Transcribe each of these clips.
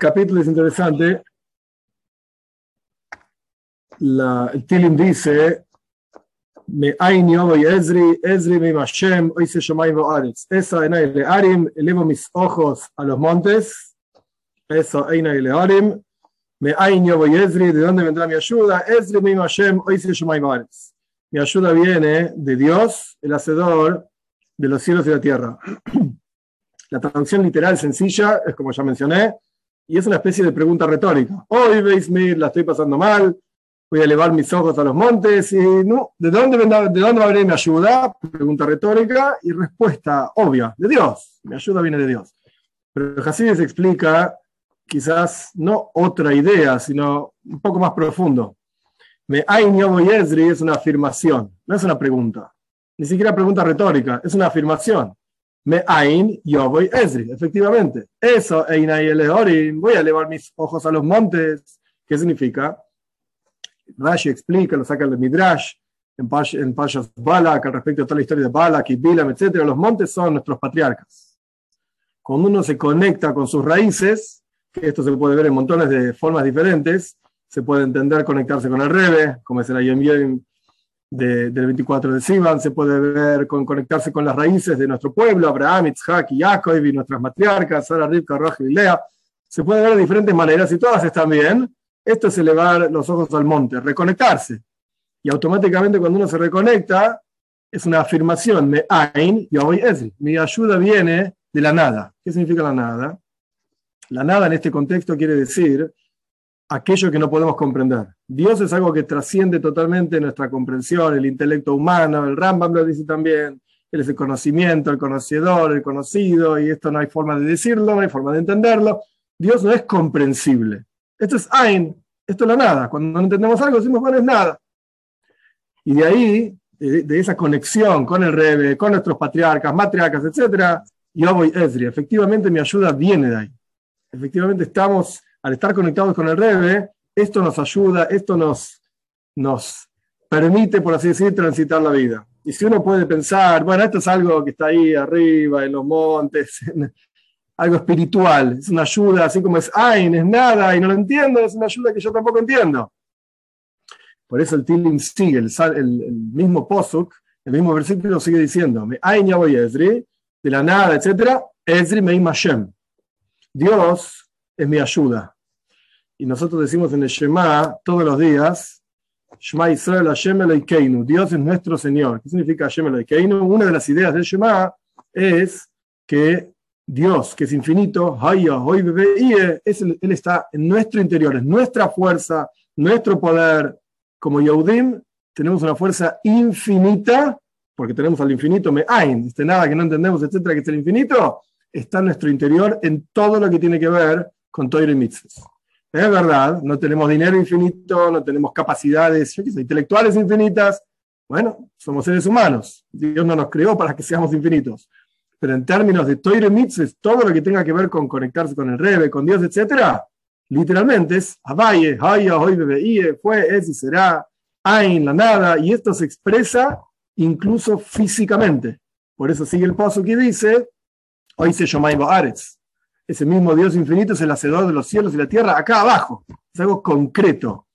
capítulo es interesante. La, el Tilim dice, me y Ezri, Ezri me Mashem, hoy se llama Esa en le Arim, elevo mis ojos a los montes. Eso Eina le Arim. Me y Ezri, ¿de dónde vendrá mi ayuda? Ezri me Mashem, hoy se llama Mi ayuda viene de Dios, el hacedor de los cielos y la tierra. La traducción literal sencilla es como ya mencioné, y es una especie de pregunta retórica. Hoy veis, la estoy pasando mal, voy a elevar mis ojos a los montes y no, ¿de dónde, de dónde venir mi ayuda? Pregunta retórica y respuesta obvia, de Dios. Mi ayuda viene de Dios. Pero Hasidis explica quizás no otra idea, sino un poco más profundo. Me y Ezri es una afirmación, no es una pregunta. Ni siquiera pregunta retórica, es una afirmación. Me ain, yo voy Ezri, efectivamente. Eso, Eina y Eleorim, voy a elevar mis ojos a los montes. ¿Qué significa? Rashi explica, lo saca el Midrash, en, Pash, en Pashas Balak, al respecto de toda la historia de Balak y Bilam, etc. Los montes son nuestros patriarcas. Cuando uno se conecta con sus raíces, que esto se puede ver en montones de formas diferentes, se puede entender conectarse con el Rebe, como es el Ayem del 24 de Sivan, se puede ver con conectarse con las raíces de nuestro pueblo, Abraham, Isaac y y nuestras matriarcas, Sara, Rivka, Rachel y Lea. Se puede ver de diferentes maneras y todas están bien. Esto es elevar los ojos al monte, reconectarse. Y automáticamente cuando uno se reconecta, es una afirmación, me ain, voy Mi ayuda viene de la nada. ¿Qué significa la nada? La nada en este contexto quiere decir aquello que no podemos comprender. Dios es algo que trasciende totalmente nuestra comprensión, el intelecto humano, el Rambam lo dice también, él es el conocimiento, el conocedor, el conocido, y esto no hay forma de decirlo, no hay forma de entenderlo. Dios no es comprensible. Esto es Ain, esto es la nada. Cuando no entendemos algo, decimos, bueno, es nada. Y de ahí, de, esa conexión con el Rebe, con nuestros patriarcas, matriarcas, etc., yo voy Esri. Efectivamente, mi ayuda viene de ahí. Efectivamente, estamos al estar conectados con el Rebe, esto nos ayuda, esto nos, nos permite, por así decir, transitar la vida. Y si uno puede pensar, bueno, esto es algo que está ahí arriba, en los montes, algo espiritual, es una ayuda, así como es Ain, es nada, y no lo entiendo, es una ayuda que yo tampoco entiendo. Por eso el Tilim sigue, el, mismo Posuk, el mismo versículo sigue diciendo, Ain voy Ezri, de la nada, etc., Ezri Meim Hashem. Dios es mi ayuda. Y nosotros decimos en el Shema todos los días, Shema Israel Hashem Dios es nuestro Señor. ¿Qué significa Hashem Eloikeinu? Una de las ideas del Shema es que Dios, que es infinito, es Él está en nuestro interior, es nuestra fuerza, nuestro poder. Como Yehudim, tenemos una fuerza infinita, porque tenemos al infinito, me ain, este nada que no entendemos, etcétera, que es el infinito, está en nuestro interior en todo lo que tiene que ver con Toiro Mitzvahs. Es verdad, no tenemos dinero infinito, no tenemos capacidades intelectuales infinitas. Bueno, somos seres humanos. Dios no nos creó para que seamos infinitos. Pero en términos de Toiro Mitzvahs, todo lo que tenga que ver con conectarse con el Rebe, con Dios, etc., literalmente es Abaye, Haya, Hoy, Bebe, fue, es y será, Ain, la nada, y esto se expresa incluso físicamente. Por eso sigue el paso que dice, hoy se llama Aretz ese mismo Dios infinito es el hacedor de los cielos y la tierra acá abajo. Es algo concreto.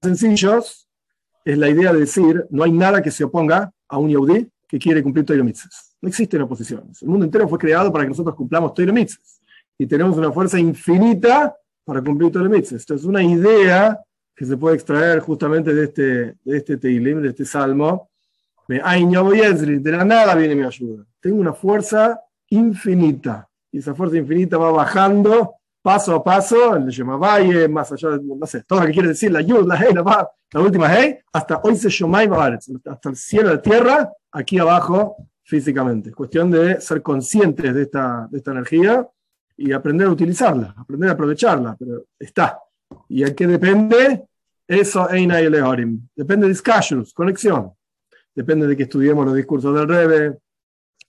Sencillos es la idea de decir, no hay nada que se oponga a un Yehudi que quiere cumplir Torah. No existen oposiciones. El mundo entero fue creado para que nosotros cumplamos Torah. Y tenemos una fuerza infinita para cumplir Torah. Esto es una idea que se puede extraer justamente de este, de este Teilim, de este Salmo, de la nada viene mi ayuda. Tengo una fuerza infinita. Y esa fuerza infinita va bajando paso a paso, el llama Valle, más allá no sé, todo lo que quiere decir, la Yud, la Hey, la, la última Hey, hasta hoy se Shomai hasta el cielo de tierra, aquí abajo físicamente. Es cuestión de ser conscientes de esta, de esta energía y aprender a utilizarla, aprender a aprovecharla, pero está. ¿Y a qué depende? Eso, Eina y Lehorim. Depende de Iskashus, conexión. Depende de que estudiemos los discursos del Rebe,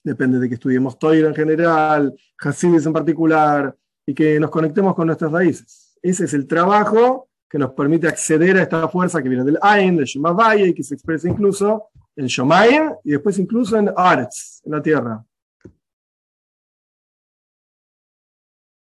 depende de que estudiemos Toira en general, Hasidis en particular, y que nos conectemos con nuestras raíces. Ese es el trabajo que nos permite acceder a esta fuerza que viene del Ain, del Shema y que se expresa incluso en Shomayim y después incluso en Aretz, en la tierra.